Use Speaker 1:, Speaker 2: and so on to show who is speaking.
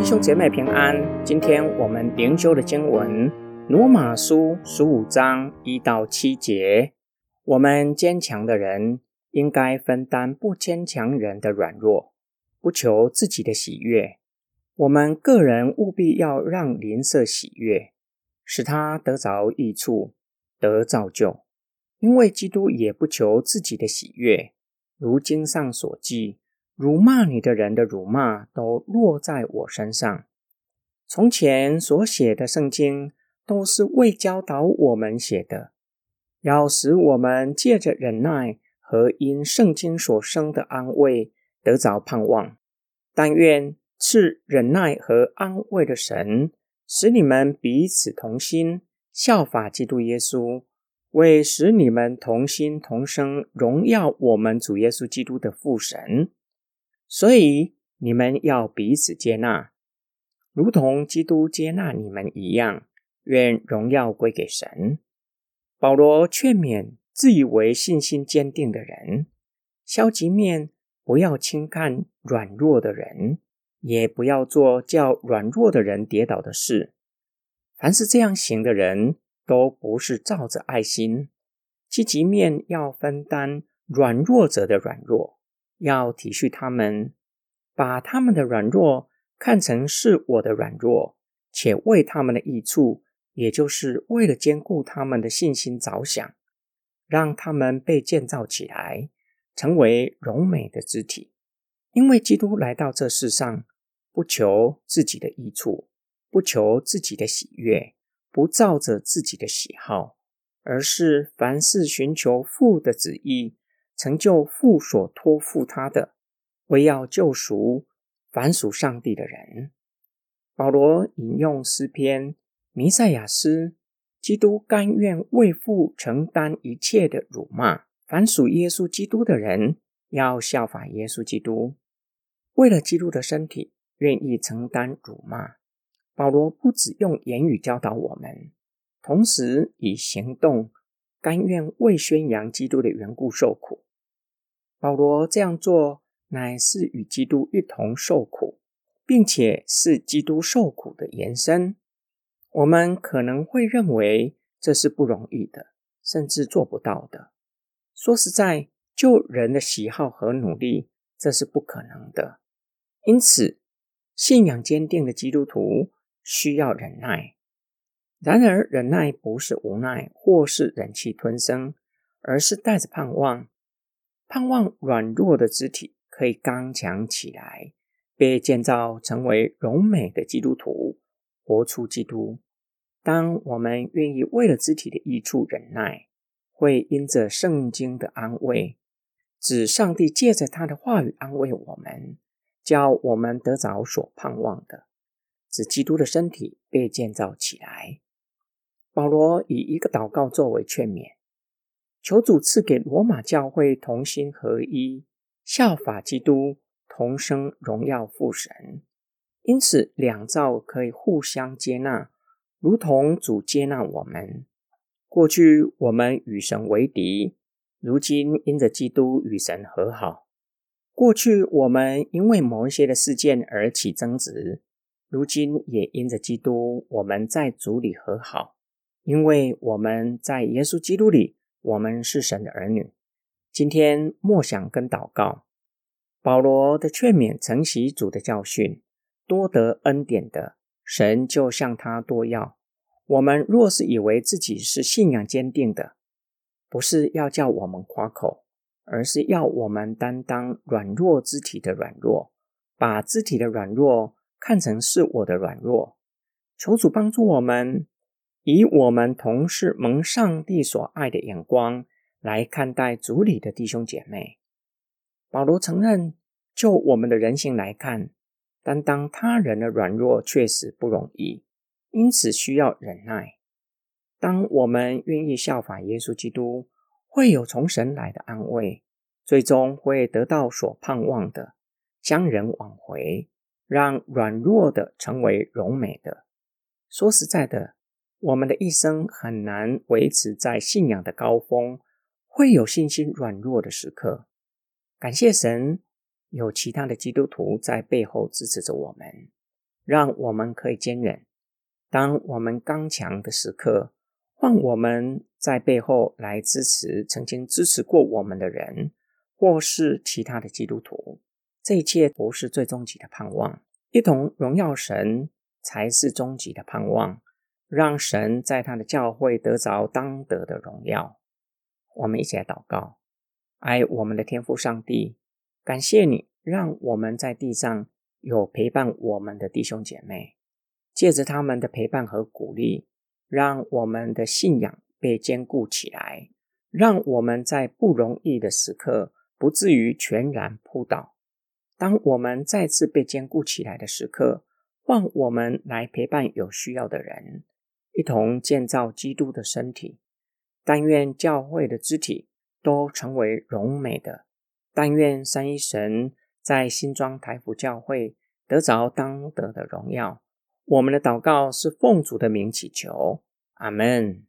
Speaker 1: 弟兄姐妹平安。今天我们灵修的经文《罗马书》十五章一到七节。我们坚强的人应该分担不坚强人的软弱，不求自己的喜悦。我们个人务必要让邻舍喜悦，使他得着益处，得造就。因为基督也不求自己的喜悦。如经上所记。辱骂你的人的辱骂都落在我身上。从前所写的圣经都是为教导我们写的，要使我们借着忍耐和因圣经所生的安慰得着盼望。但愿赐忍耐和安慰的神，使你们彼此同心，效法基督耶稣，为使你们同心同生，荣耀我们主耶稣基督的父神。所以你们要彼此接纳，如同基督接纳你们一样。愿荣耀归给神。保罗劝勉自以为信心坚定的人，消极面不要轻看软弱的人，也不要做叫软弱的人跌倒的事。凡是这样行的人，都不是照着爱心。积极面要分担软弱者的软弱。要体恤他们，把他们的软弱看成是我的软弱，且为他们的益处，也就是为了兼顾他们的信心着想，让他们被建造起来，成为荣美的肢体。因为基督来到这世上，不求自己的益处，不求自己的喜悦，不照着自己的喜好，而是凡事寻求父的旨意。成就父所托付他的，为要救赎凡属上帝的人。保罗引用诗篇弥赛亚诗：“基督甘愿为父承担一切的辱骂。”凡属耶稣基督的人要效法耶稣基督，为了基督的身体，愿意承担辱骂。保罗不只用言语教导我们，同时以行动甘愿为宣扬基督的缘故受苦。保罗这样做，乃是与基督一同受苦，并且是基督受苦的延伸。我们可能会认为这是不容易的，甚至做不到的。说实在，就人的喜好和努力，这是不可能的。因此，信仰坚定的基督徒需要忍耐。然而，忍耐不是无奈或是忍气吞声，而是带着盼望。盼望软弱的肢体可以刚强起来，被建造成为荣美的基督徒，活出基督。当我们愿意为了肢体的益处忍耐，会因着圣经的安慰，指上帝借着他的话语安慰我们，叫我们得着所盼望的，指基督的身体被建造起来。保罗以一个祷告作为劝勉。求主赐给罗马教会同心合一，效法基督，同生荣耀父神。因此，两造可以互相接纳，如同主接纳我们。过去我们与神为敌，如今因着基督与神和好。过去我们因为某一些的事件而起争执，如今也因着基督，我们在主里和好，因为我们在耶稣基督里。我们是神的儿女。今天默想跟祷告，保罗的劝勉承袭主的教训，多得恩典的神就向他多要。我们若是以为自己是信仰坚定的，不是要叫我们夸口，而是要我们担当软弱肢体的软弱，把肢体的软弱看成是我的软弱。求主帮助我们。以我们同是蒙上帝所爱的眼光来看待主里的弟兄姐妹，保罗承认，就我们的人性来看，担当他人的软弱确实不容易，因此需要忍耐。当我们愿意效法耶稣基督，会有从神来的安慰，最终会得到所盼望的，将人挽回，让软弱的成为荣美的。说实在的。我们的一生很难维持在信仰的高峰，会有信心软弱的时刻。感谢神，有其他的基督徒在背后支持着我们，让我们可以坚忍；当我们刚强的时刻，换我们在背后来支持曾经支持过我们的人，或是其他的基督徒。这一切不是最终极的盼望，一同荣耀神才是终极的盼望。让神在他的教会得着当得的荣耀。我们一起来祷告：爱我们的天父上帝，感谢你让我们在地上有陪伴我们的弟兄姐妹，借着他们的陪伴和鼓励，让我们的信仰被坚固起来，让我们在不容易的时刻不至于全然扑倒。当我们再次被坚固起来的时刻，换我们来陪伴有需要的人。一同建造基督的身体，但愿教会的肢体都成为荣美的。但愿三一神在新庄台府教会得着当得的荣耀。我们的祷告是奉主的名祈求，阿门。